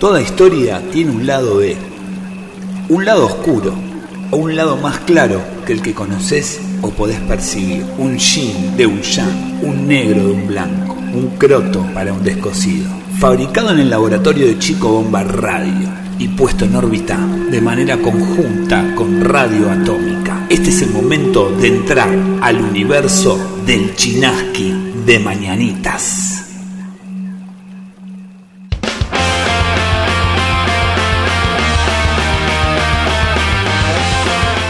Toda historia tiene un lado B, un lado oscuro o un lado más claro que el que conoces o podés percibir. Un yin de un yang, un negro de un blanco, un croto para un descosido. Fabricado en el laboratorio de Chico Bomba Radio y puesto en órbita de manera conjunta con radio atómica. Este es el momento de entrar al universo del Chinaski de Mañanitas.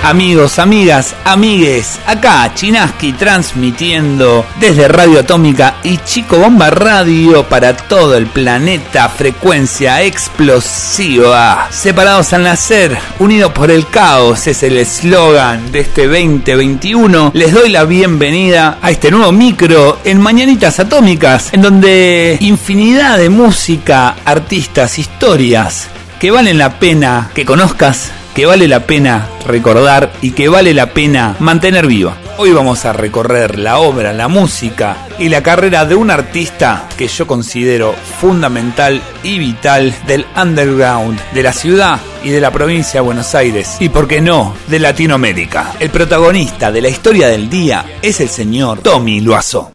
Amigos, amigas, amigues, acá Chinaski transmitiendo desde Radio Atómica y Chico Bomba Radio para todo el planeta, frecuencia explosiva. Separados al nacer, unidos por el caos, es el eslogan de este 2021. Les doy la bienvenida a este nuevo micro en Mañanitas Atómicas, en donde infinidad de música, artistas, historias que valen la pena que conozcas que vale la pena recordar y que vale la pena mantener viva. Hoy vamos a recorrer la obra, la música y la carrera de un artista que yo considero fundamental y vital del underground, de la ciudad y de la provincia de Buenos Aires y, por qué no, de Latinoamérica. El protagonista de la historia del día es el señor Tommy Loazo.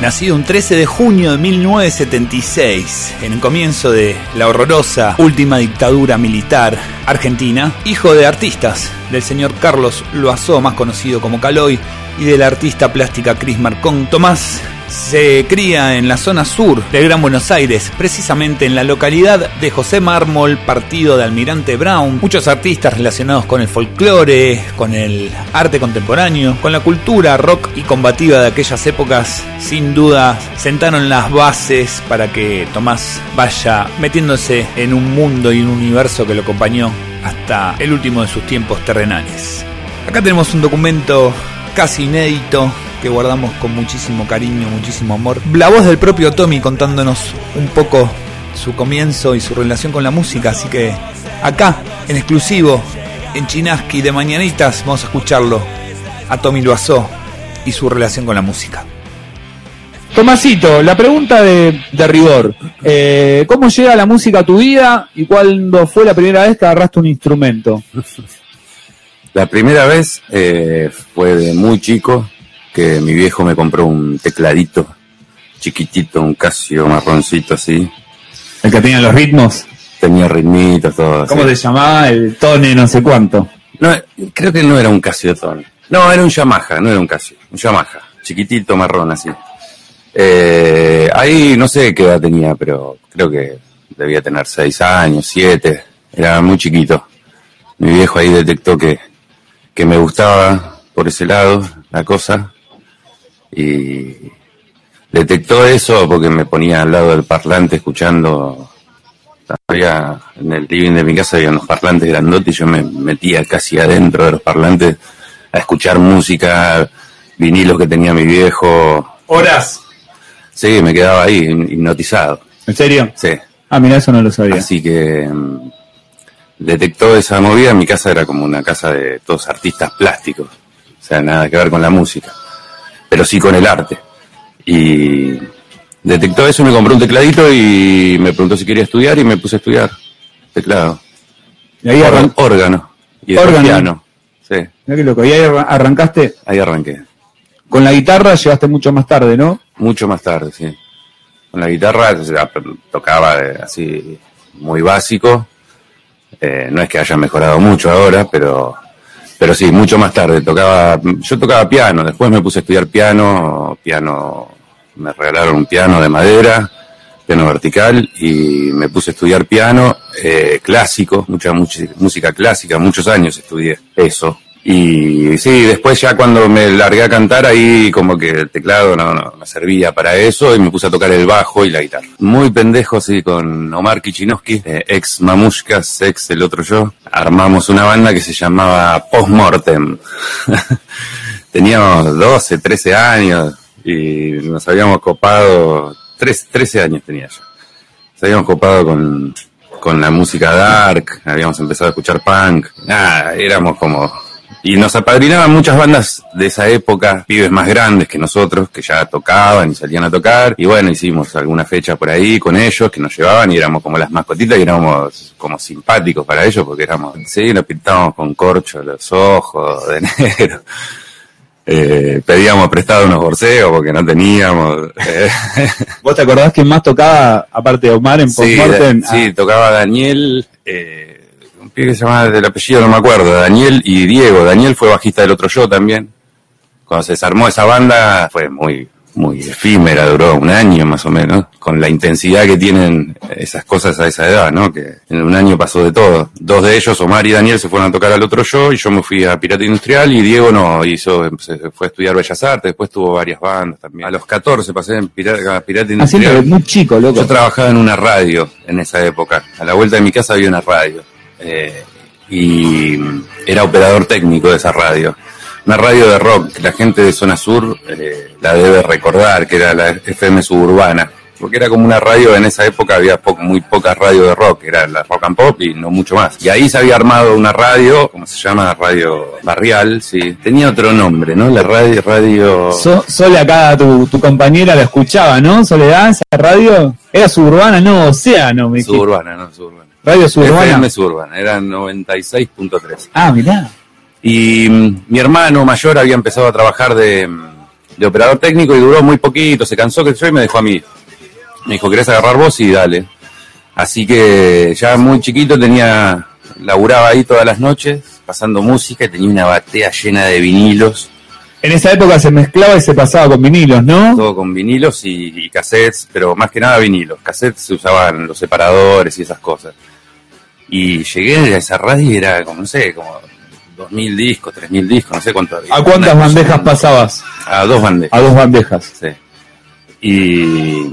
Nacido un 13 de junio de 1976, en el comienzo de la horrorosa última dictadura militar argentina, hijo de artistas, del señor Carlos Loazó, más conocido como Caloy, y de la artista plástica Cris Marcón. Tomás se cría en la zona sur del Gran Buenos Aires, precisamente en la localidad de José Mármol, partido de Almirante Brown. Muchos artistas relacionados con el folclore, con el arte contemporáneo, con la cultura rock y combativa de aquellas épocas, sin duda sentaron las bases para que Tomás vaya metiéndose en un mundo y un universo que lo acompañó hasta el último de sus tiempos terrenales. Acá tenemos un documento casi inédito que guardamos con muchísimo cariño, muchísimo amor. La voz del propio Tommy contándonos un poco su comienzo y su relación con la música, así que acá, en exclusivo, en Chinaski de Mañanitas, vamos a escucharlo a Tommy Loazó y su relación con la música. Tomasito, la pregunta de, rigor. Eh, ¿Cómo llega la música a tu vida y cuándo fue la primera vez que agarraste un instrumento? La primera vez eh, fue de muy chico, que mi viejo me compró un tecladito chiquitito, un Casio marroncito así. ¿El que tenía los ritmos? Tenía ritmitos, todo. ¿Cómo se llamaba? El Tone no sé cuánto. No, creo que no era un Casio Tone. No, era un Yamaha, no era un Casio. Un Yamaha, chiquitito, marrón así. Eh, ahí no sé qué edad tenía, pero creo que debía tener seis años, siete. Era muy chiquito. Mi viejo ahí detectó que, que me gustaba por ese lado la cosa y detectó eso porque me ponía al lado del parlante escuchando. Había, en el living de mi casa había unos parlantes grandotes y yo me metía casi adentro de los parlantes a escuchar música, vinilos que tenía mi viejo. ¿Horas? Sí, me quedaba ahí hipnotizado. ¿En serio? Sí. Ah, mira, eso no lo sabía. Así que mm, detectó esa movida. Mi casa era como una casa de todos artistas plásticos. O sea, nada que ver con la música pero sí con el arte. Y detectó eso, me compró un tecladito y me preguntó si quería estudiar y me puse a estudiar teclado. Y ahí arrancó órgano. Y órgano. piano. Sí. Mira qué loco. ¿Y ahí arrancaste? Ahí arranqué. Con la guitarra llegaste mucho más tarde, ¿no? Mucho más tarde, sí. Con la guitarra tocaba así muy básico. Eh, no es que haya mejorado mucho ahora, pero pero sí, mucho más tarde. Tocaba, yo tocaba piano, después me puse a estudiar piano, piano, me regalaron un piano de madera, piano vertical, y me puse a estudiar piano eh, clásico, mucha, mucha música clásica, muchos años estudié eso. Y sí, después ya cuando me largué a cantar ahí como que el teclado no, no servía para eso y me puse a tocar el bajo y la guitarra. Muy pendejo, sí, con Omar Kichinowski, eh, ex Mamushkas, ex el otro yo. Armamos una banda que se llamaba Postmortem. Teníamos 12, 13 años y nos habíamos copado, 13 años tenía yo. Nos habíamos copado con, con la música dark, habíamos empezado a escuchar punk. Nada, éramos como Y nos apadrinaban muchas bandas de esa época, pibes más grandes que nosotros, que ya tocaban y salían a tocar. Y bueno, hicimos alguna fecha por ahí con ellos que nos llevaban y éramos como las mascotitas y éramos como simpáticos para ellos porque éramos, sí, nos pintábamos con corcho los ojos de negro. Eh, pedíamos prestado unos borseos porque no teníamos. eh. ¿Vos te acordás quién más tocaba, aparte de Omar, en Sí, Postmortem? sí, tocaba Daniel, eh, que se llamaba del apellido, no me acuerdo, Daniel y Diego. Daniel fue bajista del otro yo también. Cuando se desarmó esa banda fue muy, muy efímera, duró un año más o menos, con la intensidad que tienen esas cosas a esa edad, ¿no? Que en un año pasó de todo. Dos de ellos, Omar y Daniel, se fueron a tocar al otro yo y yo me fui a Pirata Industrial y Diego no hizo, se fue a estudiar Bellas Artes, después tuvo varias bandas también. A los 14 pasé en Pirata, a Pirata Ah, Industrial. muy chico, loco. Yo trabajaba en una radio en esa época. A la vuelta de mi casa había una radio. Eh, y era operador técnico de esa radio. Una radio de rock. que La gente de Zona Sur eh, la debe recordar, que era la FM suburbana. Porque era como una radio, en esa época había po- muy pocas radios de rock, era la rock and pop y no mucho más. Y ahí se había armado una radio, ¿cómo se llama? Radio Barrial, sí. Tenía otro nombre, ¿no? La radio, radio... So- Sole acá, tu, tu compañera la escuchaba, ¿no? Soledad, esa radio. Era suburbana, no, Océano, me dijiste. Suburbana, ¿no? Suburbana. Radio suburbana. FM suburbana, era 96.3. Ah, mirá. Y mm, mi hermano mayor había empezado a trabajar de, mm, de operador técnico y duró muy poquito, se cansó que yo y me dejó a mí. Me dijo, ¿querés agarrar vos? Y dale. Así que ya muy chiquito tenía, laburaba ahí todas las noches, pasando música y tenía una batea llena de vinilos, En esa época se mezclaba y se pasaba con vinilos, ¿no? todo con vinilos y, y cassettes, pero más que nada vinilos. Cassettes se usaban los separadores y esas cosas. Y llegué a esa radio y era como, no sé, como 2.000 discos, 3.000 discos, no sé cuánto había. ¿A cuántas Una bandejas pasabas? A dos bandejas. A dos bandejas. Sí. Y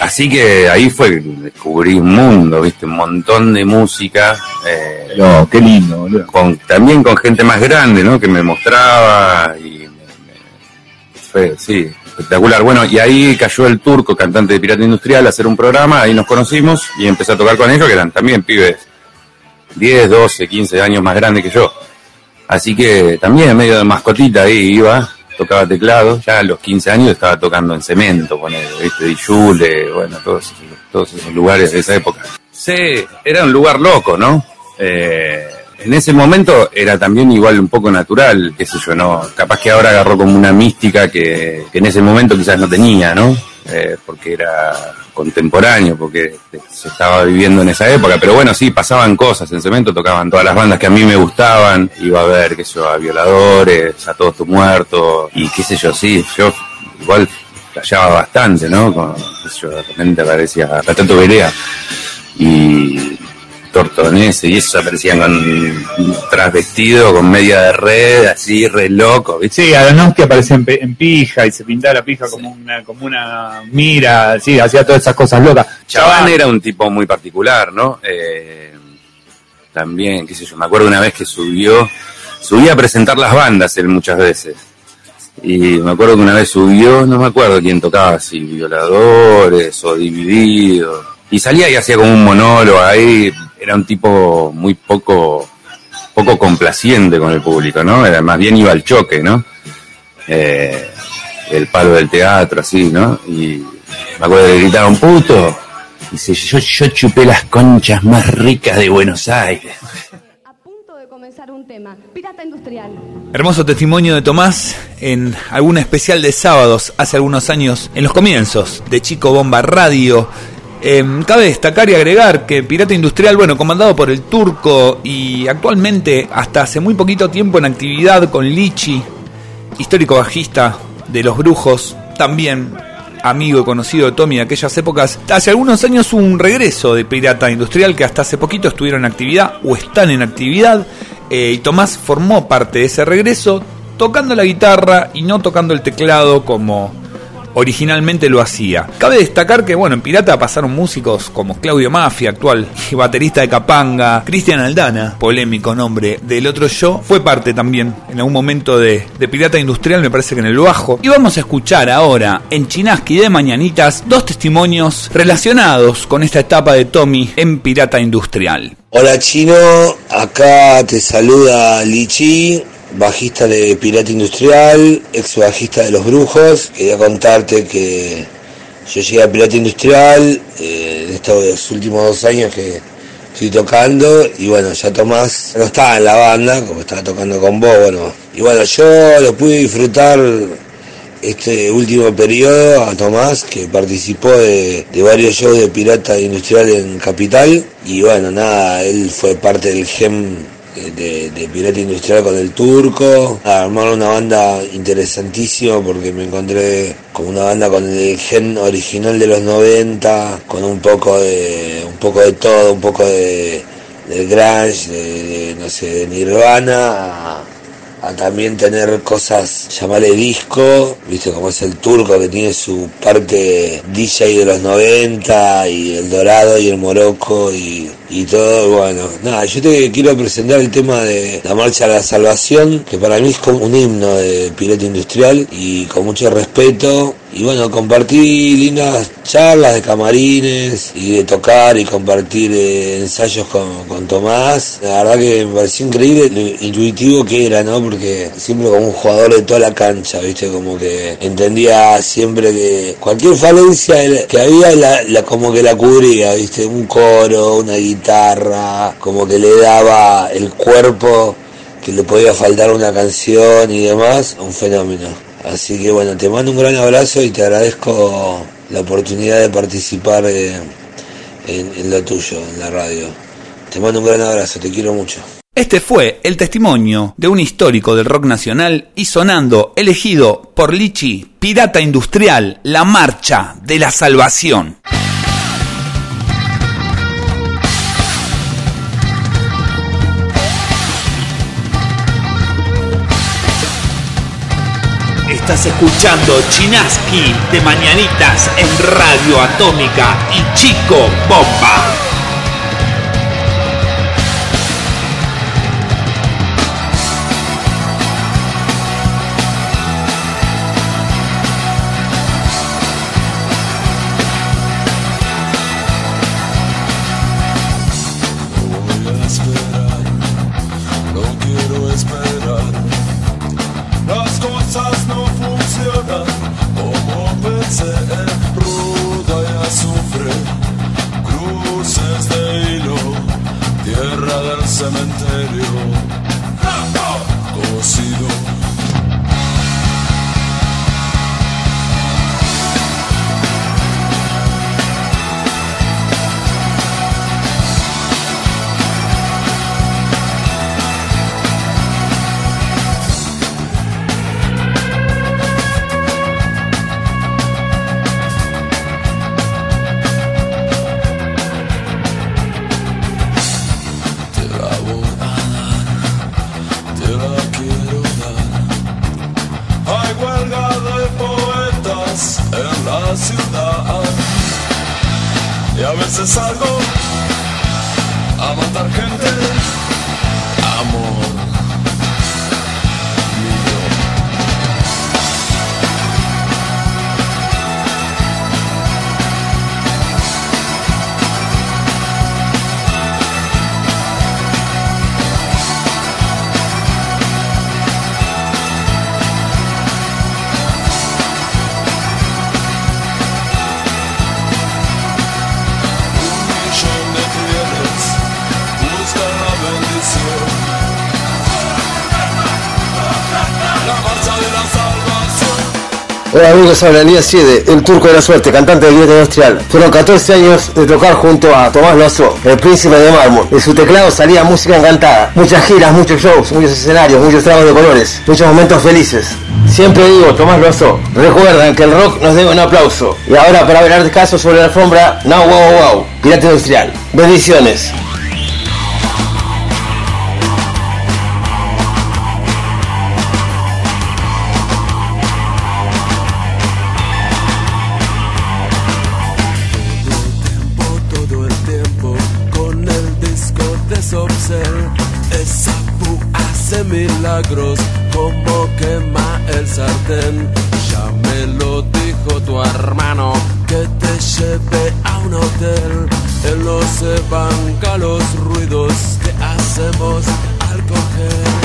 así que ahí fue que descubrí un mundo, viste, un montón de música, eh, Pero, qué lindo, boludo. con, también con gente más grande, ¿no? Que me mostraba y me- me- fue, sí, espectacular. Bueno, y ahí cayó el turco, cantante de Pirata Industrial, a hacer un programa, ahí nos conocimos y empecé a tocar con ellos, que eran también pibes 10, 12, 15 años más grandes que yo. Así que también medio de mascotita ahí iba, tocaba teclado, ya a los 15 años estaba tocando en cemento, con viste, Jule, bueno, todos, todos esos lugares de esa época. Sí, era un lugar loco, ¿no? Eh, en ese momento era también igual un poco natural, qué sé yo, ¿no? Capaz que ahora agarró como una mística que, en ese momento quizás no tenía, ¿no? Eh, porque era contemporáneo, porque se estaba viviendo en esa época, pero bueno, sí, pasaban cosas, en Cemento tocaban todas las bandas que a mí me gustaban, iba a ver, qué sé yo, a Violadores, a Todos Tus Muertos, y qué sé yo, sí, yo igual flasheaba bastante, ¿no? Con, qué yo, de repente aparecía la Tato Berea, y Tortonese, y esos aparecían con trasvestido, con media de red, así, re loco, ¿viste? Sí, Aronofsky aparecía en, en pija y se pintaba la pija como una como una mira, sí, hacía todas esas cosas locas. Chaván era un tipo muy particular, ¿no? Eh, también, qué sé yo, me acuerdo una vez que subió, subía a presentar las bandas él muchas veces. Y me acuerdo que una vez subió, no me acuerdo quién tocaba, si violadores o divididos. Y salía y hacía como un monólogo ahí, era un tipo muy poco, poco complaciente con el público, ¿no? Era, más bien iba al choque, ¿no? Eh, el palo del teatro, así, ¿no? Y me acuerdo que gritaba un puto. Dice, yo, yo chupé las conchas más ricas de Buenos Aires. A punto de comenzar un tema. Pirata Industrial. Hermoso testimonio de Tomás en alguna especial de sábados hace algunos años, en los comienzos de Chico Bomba Radio. Em, cabe destacar y agregar que Pirata Industrial, bueno, comandado por el turco y actualmente hasta hace muy poquito tiempo en actividad con Lichi, histórico bajista de Los Brujos, también amigo y conocido de Tommy de aquellas épocas. Hace algunos años un regreso de Pirata Industrial que hasta hace poquito estuvieron en actividad o están en actividad. eh, y Tomás formó parte de ese regreso tocando la guitarra y no tocando el teclado como originalmente lo hacía. Cabe destacar que, bueno, en Pirata pasaron músicos como Claudio Mafia, actual baterista de Capanga, Cristian Aldana, polémico nombre del otro yo, fue parte también en algún momento de, de Pirata Industrial, me parece que en el bajo. Y vamos a escuchar ahora en Chinaski de Mañanitas dos testimonios relacionados con esta etapa de Tommy en Pirata Industrial. Hola Chino, acá te saluda Lichi bajista de Pirata Industrial, ex bajista de Los Brujos. Quería contarte que yo llegué a Pirata Industrial eh, en estos últimos dos años que estoy tocando y bueno, ya Tomás no estaba en la banda, como estaba tocando con vos, bueno. Y bueno, yo lo pude disfrutar este último periodo a Tomás, que participó de, de, varios shows de Pirata Industrial en Capital. Y bueno, nada, él fue parte del GEM de, Pirata Industrial con el turco. Armaron una banda interesantísima porque me encontré con una banda con el gen original de los 90, con un poco de, un poco de todo, un poco de, de grunge, de, no sé, de Nirvana, a, a también tener cosas, llamarle disco, viste como es el turco que tiene su parte DJ de los 90 y el dorado y el morocco y, y todo, bueno, nada, yo te quiero presentar el tema de la marcha a la salvación, que para mí es como un himno de piloto industrial y con mucho respeto. Y bueno, compartí lindas charlas de camarines y de tocar y compartir eh, ensayos con, con, Tomás. La verdad que me pareció increíble lo intuitivo que era, ¿no? Porque siempre como un jugador de toda la cancha, ¿viste? Como que entendía siempre que cualquier falencia que había, la, como que la cubría, ¿viste? Un coro, una guitarra, como que le daba el cuerpo que le podía faltar una canción y demás, un fenómeno. Así que bueno, te mando un gran abrazo y te agradezco la oportunidad de participar eh, en, lo tuyo, en la radio. Te mando un gran abrazo, te quiero mucho. Este fue el testimonio de un histórico del rock nacional y sonando, elegido por Lichi, Pirata Industrial, la marcha de la salvación. Estás escuchando Chinaski de Mañanitas en Radio Atómica y Chico Bomba. la ciudad. Y a veces salgo a matar gente, amor. Hola amigos, habla Elías Siede, el turco de la suerte, cantante de Vieta Industrial. Fueron 14 años de tocar junto a Tomás Lozo, el príncipe de mármol. De su teclado salía música encantada. Muchas giras, muchos shows, muchos escenarios, muchos tragos de colores, muchos momentos felices. Siempre digo, Tomás Lozo, recuerdan que el rock nos debe un aplauso. Y ahora para hablar de casos sobre la alfombra, Now Wow Wow, Pirata Industrial. Bendiciones. Milagros como quema el sartén. Ya me lo dijo tu hermano que te lleve a un hotel. Él no se banca los ruidos que hacemos al coger.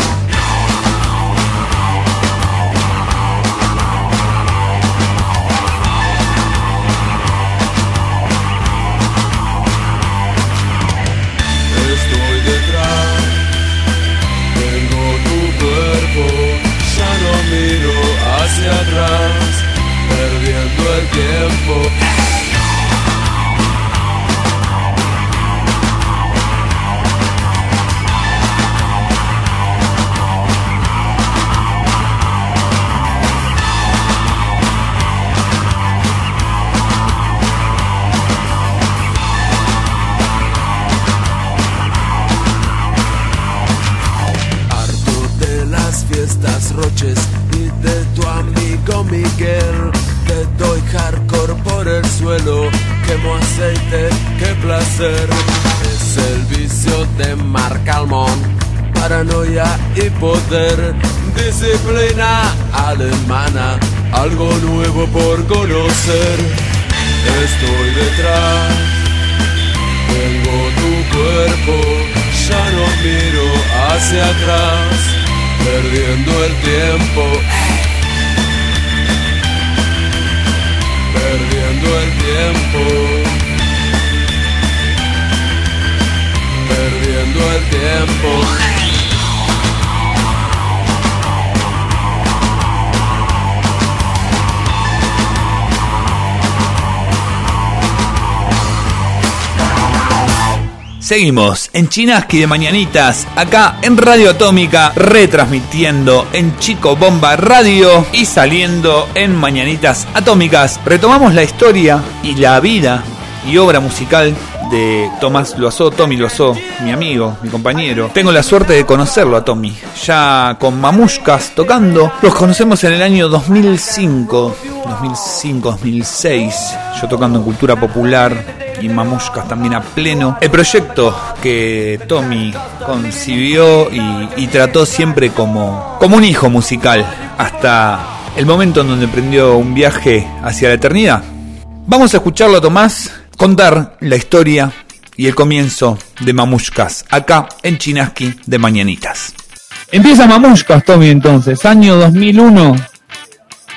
Harto de las fiestas roches y de tu amigo Miguel te doy jardín suelo, quemo aceite, qué placer. Es el vicio de Marcalmón, paranoia y poder, disciplina alemana, algo nuevo por conocer. Estoy detrás, tengo tu cuerpo, ya no miro hacia atrás, perdiendo el tiempo. Tiempo. Perdiendo el tiempo. Seguimos en Chinaski de Mañanitas, acá en Radio Atómica, retransmitiendo en Chico Bomba Radio y saliendo en Mañanitas Atómicas. Retomamos la historia y la vida y obra musical de Tomás Loazó, Tommy Loazó, mi amigo, mi compañero. Tengo la suerte de conocerlo a Tommy, ya con Mamushkas tocando. Los conocemos en el año 2005, 2005, 2006, yo tocando en Cultura Popular y Mamushkas también a pleno. El proyecto que Tommy concibió y, y trató siempre como, como un hijo musical hasta el momento en donde emprendió un viaje hacia la eternidad. Vamos a escucharlo a Tomás contar la historia y el comienzo de Mamushkas acá en Chinaski de Mañanitas. Empieza Mamushkas, Tommy, entonces, año 2001.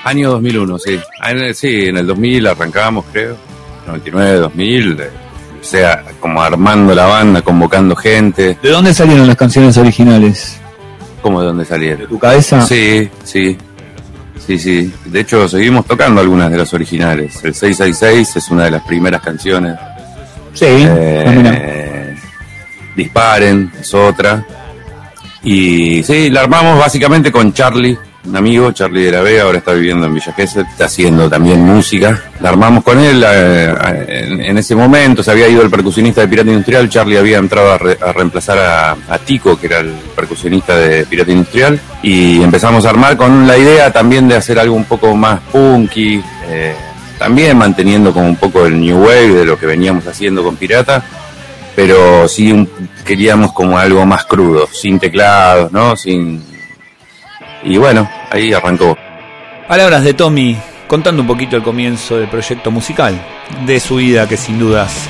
Año 2001, sí. En el- sí, en el 2000 arrancábamos, creo. 99, 2000. eh, O sea, como armando la banda, convocando gente. ¿De dónde salieron las canciones originales? ¿Cómo de dónde salieron? ¿Tu cabeza? Sí, sí. Sí, sí. De hecho, seguimos tocando algunas de las originales. El 666 es una de las primeras canciones. Sí, Eh. Disparen es otra. Y sí, la armamos básicamente con Charlie, un amigo, Charlie de la Vega, ahora está viviendo en Villa Gesell, está haciendo también música. La armamos con él eh, en, ese momento, se había ido el percusionista de Pirata Industrial, Charlie había entrado a, re- a reemplazar a, a Tico, que era el percusionista de Pirata Industrial, y empezamos a armar con la idea también de hacer algo un poco más punky, eh, también manteniendo como un poco el new wave de lo que veníamos haciendo con Pirata, pero sí un- queríamos como algo más crudo, sin teclados, ¿no? Sin y bueno, ahí arrancó. Palabras de Tommy contando un poquito el comienzo del proyecto musical, de su vida que sin dudas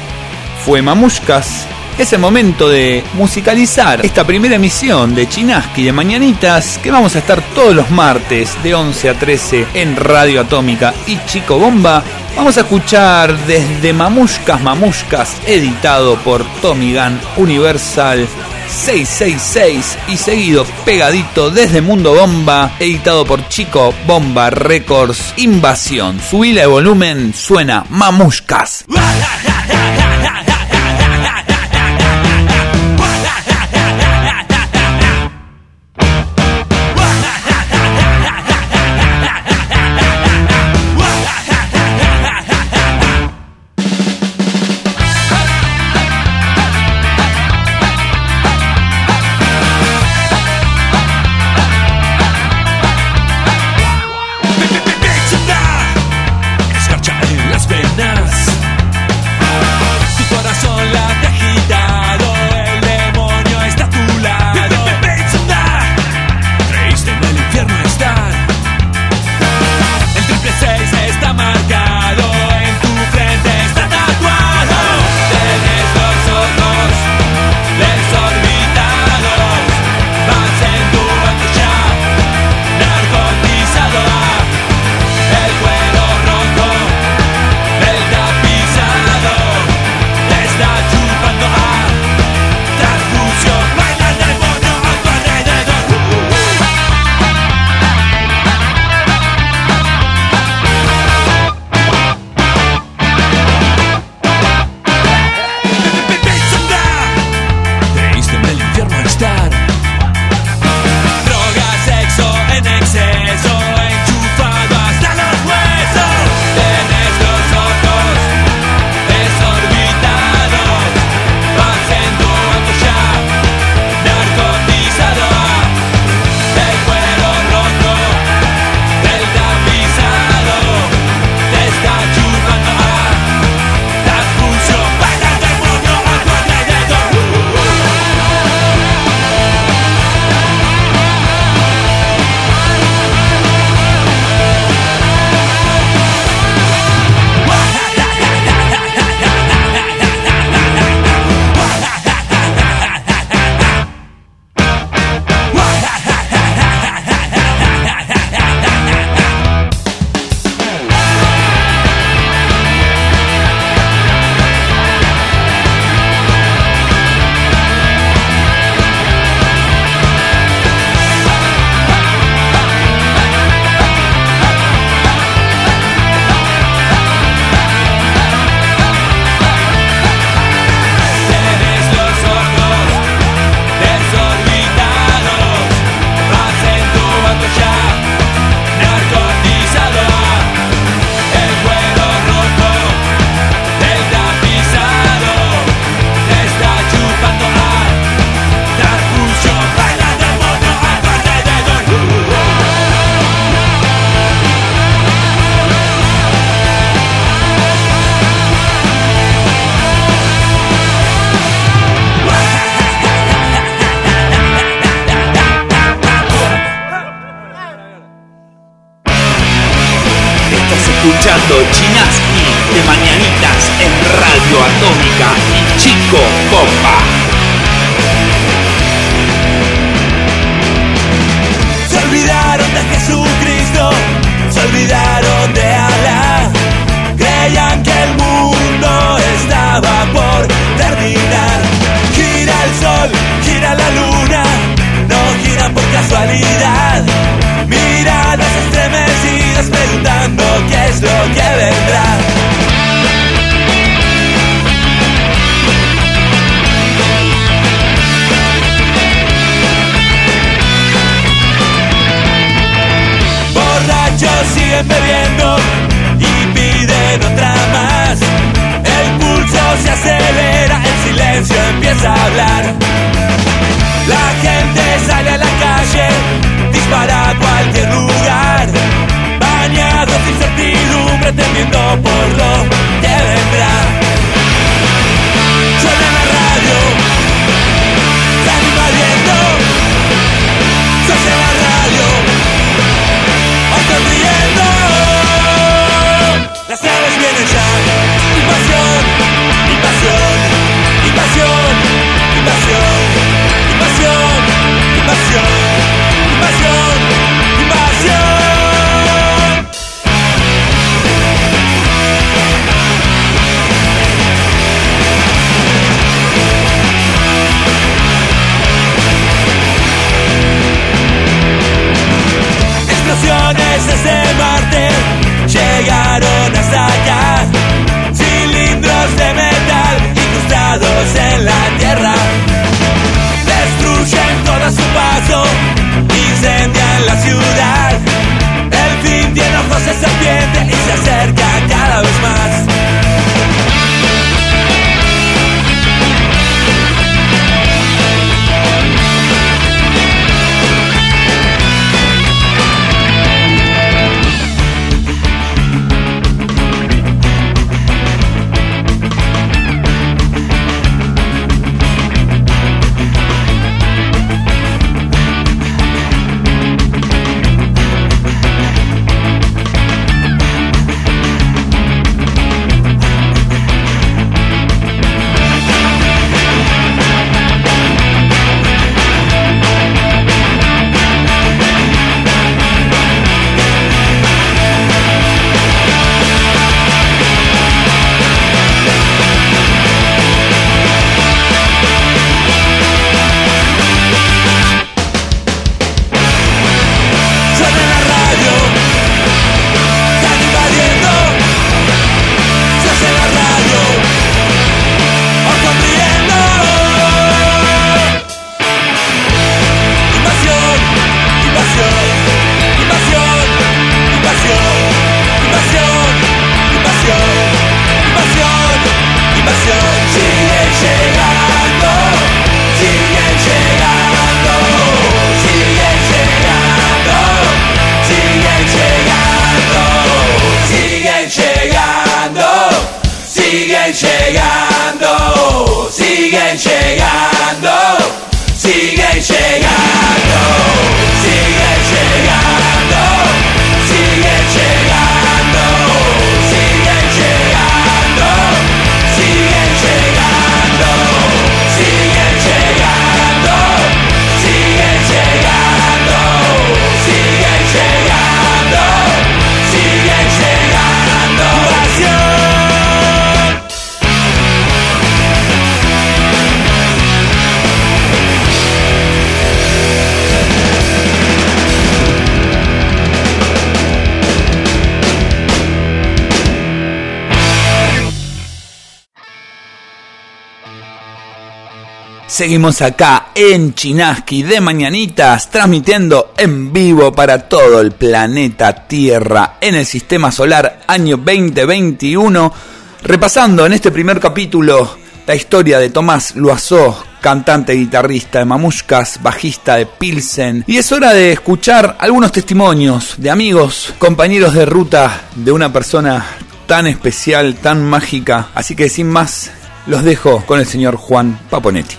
fue Mamushkas. Es el momento de musicalizar esta primera emisión de Chinaski de Mañanitas que vamos a estar todos los martes de 11 a 13 en Radio Atómica y Chico Bomba. Vamos a escuchar desde Mamushkas Mamushkas editado por Tommy Gun Universal 666 y seguido pegadito desde Mundo Bomba, editado por Chico Bomba Records Invasión. Subila de volumen, suena Mamushkas. Siguen bebiendo y piden otra más. El pulso se acelera, el silencio empieza a hablar. La gente sale a la calle, dispara a cualquier lugar. Bañados de incertidumbre, temiendo por lo que vendrá. fundación Seguimos acá en Chinaski de Mañanitas, transmitiendo en vivo para todo el planeta Tierra en el sistema solar año 2021, repasando en este primer capítulo la historia de Tomás Loiseau, cantante guitarrista de Mamushkas, bajista de Pilsen, y es hora de escuchar algunos testimonios de amigos, compañeros de ruta de una persona tan especial, tan mágica, así que sin más los dejo con el señor Juan Paponetti.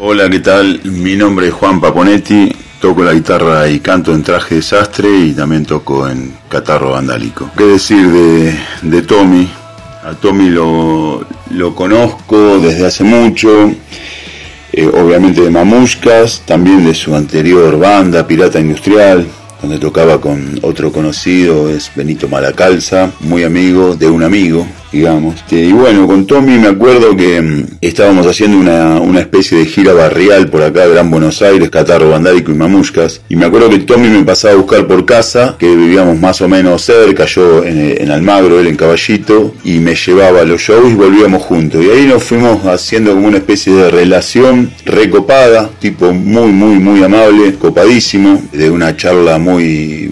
Hola, ¿qué tal? Mi nombre es Juan Paponetti, toco la guitarra y canto en traje de sastre y también toco en catarro vandálico. ¿Qué decir de, de Tommy? A Tommy lo, lo conozco desde hace mucho, eh, obviamente de Mamushkas, también de su anterior banda, Pirata Industrial, donde tocaba con otro conocido, es Benito Malacalza, muy amigo de un amigo, digamos. Este, y bueno, con Tommy me acuerdo que mm, estábamos haciendo una, una, especie de gira barrial por acá, Gran Buenos Aires, Catarro, Bandárico y Mamushkas. Y me acuerdo que Tommy me pasaba a buscar por casa, que vivíamos más o menos cerca, yo en, en Almagro, él en Caballito, y me llevaba a los shows y volvíamos juntos. Y ahí nos fuimos haciendo como una especie de relación recopada, tipo muy, muy, muy amable, copadísimo, de una charla muy,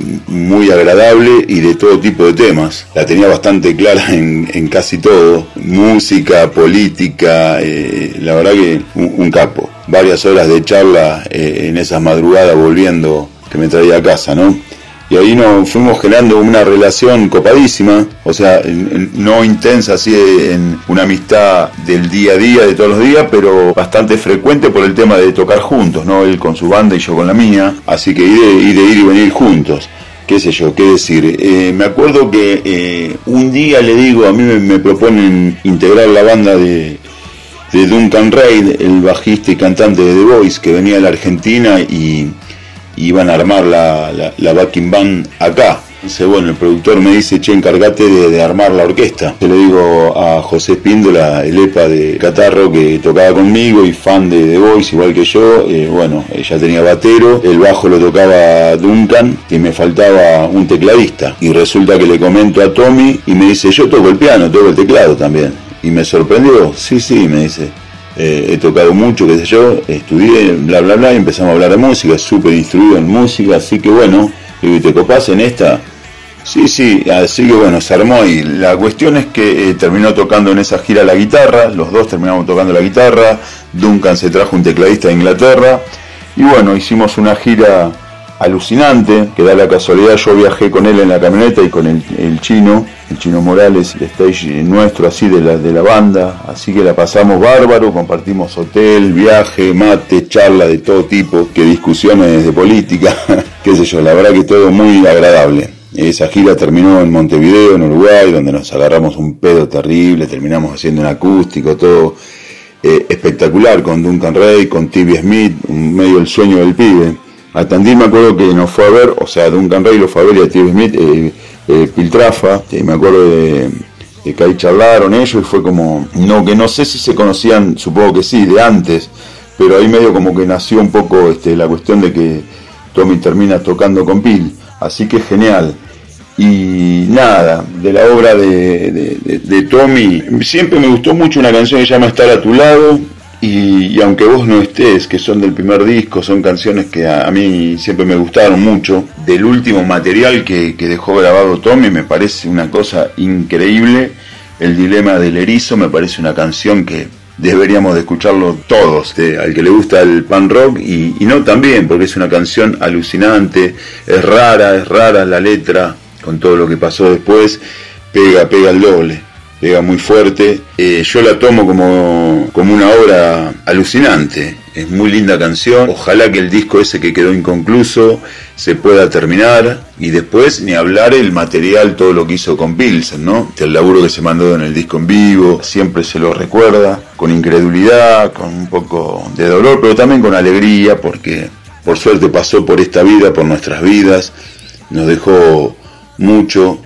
muy agradable y de todo tipo de temas. La tenía bastante clara en, en casi todo, música, política, eh, la verdad que un, capo. Varias horas de charla eh, en esas madrugadas volviendo que me traía a casa, ¿no? Y ahí nos fuimos generando una relación copadísima, o sea, no intensa así en una amistad del día a día, de todos los días, pero bastante frecuente por el tema de tocar juntos, ¿no? Él con su banda y yo con la mía, así que ir, de ir y venir juntos qué sé yo, qué decir. Eh, me acuerdo que eh, un día le digo, a mí me, proponen integrar la banda de, de Duncan Reid, el bajista y cantante de The Voice, que venía de la Argentina y, y iban a armar la, la, la backing band acá. Entonces, bueno, el productor me dice, che, encargate de, armar la orquesta. Yo le digo a José Espíndola, el EPA de Catarro, que tocaba conmigo y fan de The Voice, igual que yo. Eh, bueno, ella tenía batero, el bajo lo tocaba Duncan y me faltaba un tecladista. Y resulta que le comento a Tommy y me dice, yo toco el piano, toco el teclado también. Y me sorprendió, sí, sí, me dice. Eh, he tocado mucho, qué sé yo, estudié, bla, bla, bla, y empezamos a hablar de música, súper instruido en música, así que bueno, y te copas en esta, Sí, sí, así que bueno, se armó y la cuestión es que eh, terminó tocando en esa gira la guitarra, los dos terminamos tocando la guitarra, Duncan se trajo un tecladista de Inglaterra y bueno, hicimos una gira alucinante, que da la casualidad, yo viajé con él en la camioneta y con el, el chino, el chino Morales, el stage nuestro así de la, de la banda, así que la pasamos bárbaro, compartimos hotel, viaje, mate, charla de todo tipo, que discusiones de política, qué sé yo, la verdad que todo muy agradable. Esa gira terminó en Montevideo, en Uruguay, donde nos agarramos un pedo terrible, terminamos haciendo un acústico, todo eh, espectacular, con Duncan Ray, con Tibby Smith, un medio el sueño del pibe. A Tandil me acuerdo que nos fue a ver, o sea, Duncan Ray lo fue a ver y a Tibby Smith, eh, eh, Piltrafa, me acuerdo de, de, que ahí charlaron ellos y fue como, no, que no sé si se conocían, supongo que sí, de antes, pero ahí medio como que nació un poco este, la cuestión de que Tommy termina tocando con Pil. Así que genial. Y nada, de la obra de, Tommy, siempre me gustó mucho una canción que se llama Estar a tu lado. Y, aunque vos no estés, que son del primer disco, son canciones que a, a mí siempre me gustaron mucho. Del último material que, que dejó grabado Tommy me parece una cosa increíble. El dilema del erizo me parece una canción que deberíamos de escucharlo todos, de, al que le gusta el pan rock y, no también, porque es una canción alucinante, es rara, es rara la letra, con todo lo que pasó después, pega, pega el doble, pega muy fuerte. Eh, yo la tomo como, como una obra alucinante, es muy linda canción, ojalá que el disco ese que quedó inconcluso se pueda terminar y después ni hablar el material, todo lo que hizo con Pilsen, ¿no? El laburo que se mandó en el disco en vivo, siempre se lo recuerda, con incredulidad, con un poco de dolor, pero también con alegría, porque por suerte pasó por esta vida, por nuestras vidas, nos dejó mucho,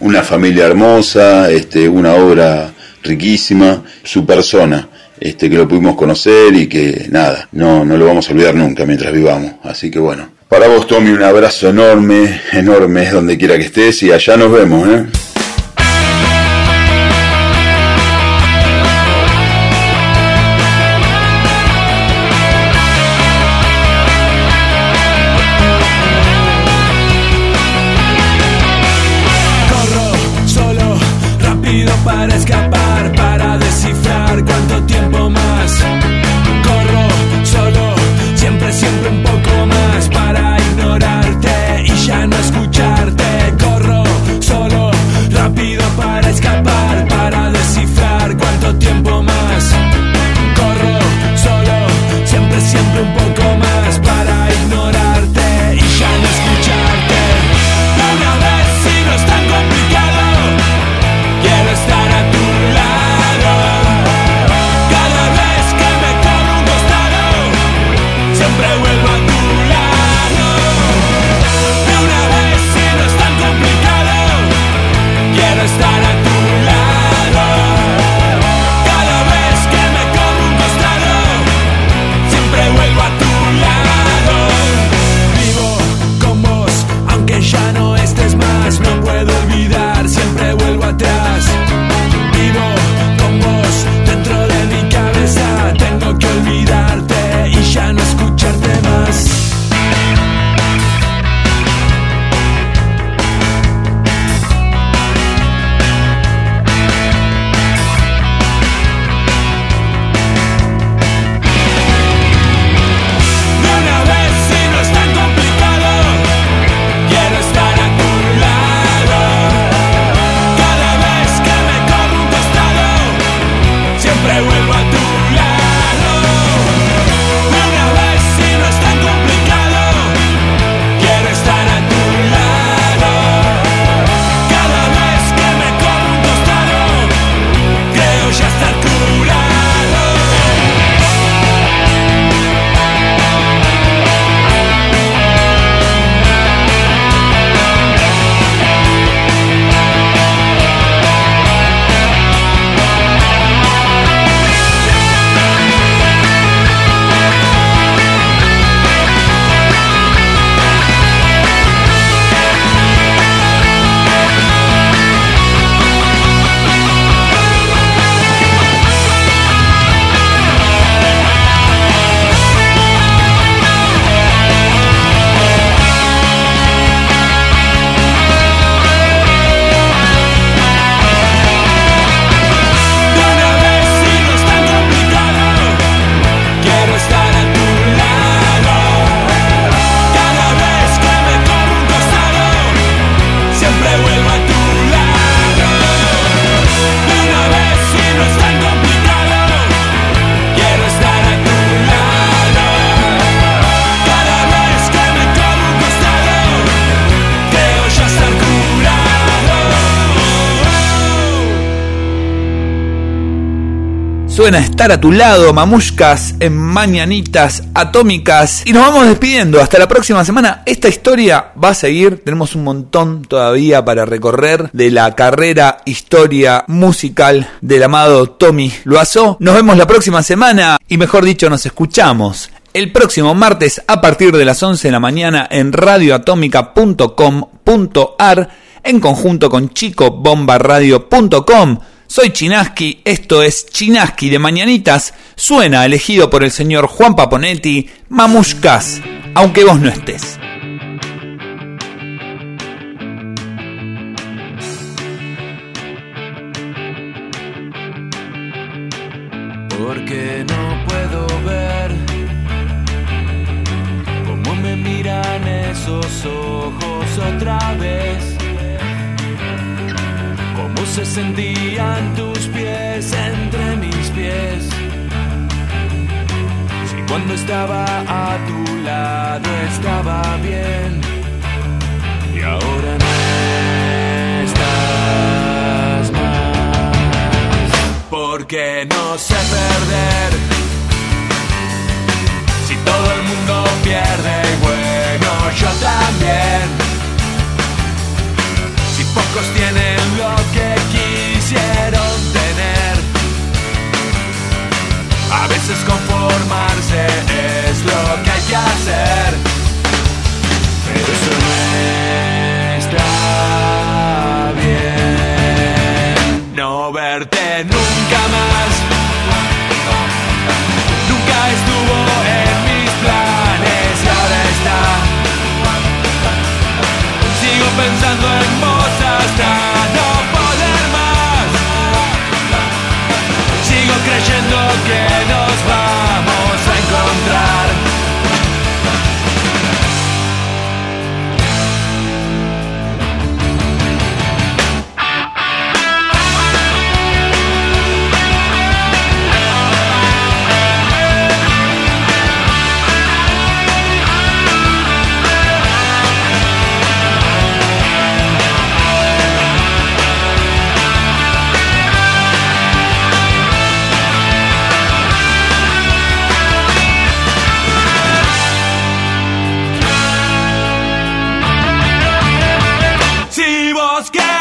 una familia hermosa, este, una obra riquísima, su persona, este, que lo pudimos conocer y que nada, no, no lo vamos a olvidar nunca mientras vivamos. Así que bueno, para vos Tommy un abrazo enorme, enorme donde quiera que estés y allá nos vemos, ¿eh? Suena estar a tu lado, mamushkas en mañanitas atómicas. Y nos vamos despidiendo. Hasta la próxima semana. Esta historia va a seguir. Tenemos un montón todavía para recorrer de la carrera, historia musical del amado Tommy Loazó. Nos vemos la próxima semana. Y mejor dicho, nos escuchamos el próximo martes a partir de las 11 de la mañana en radioatómica.com.ar en conjunto con chicobombaradio.com. Soy Chinaski, esto es Chinaski de Mañanitas, suena elegido por el señor Juan Paponetti, Mamushkas, aunque vos no estés. Porque no puedo ver cómo me miran esos ojos otra vez se sentían tus pies entre mis pies. Si cuando estaba a tu lado estaba bien y ahora no estás más. Porque no sé perder. Si todo el mundo pierde, bueno, yo también pocos tienen lo que lost gas.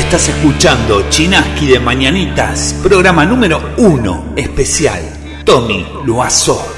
Estás escuchando Chinaski de Mañanitas, programa número uno especial. Tommy Loazo.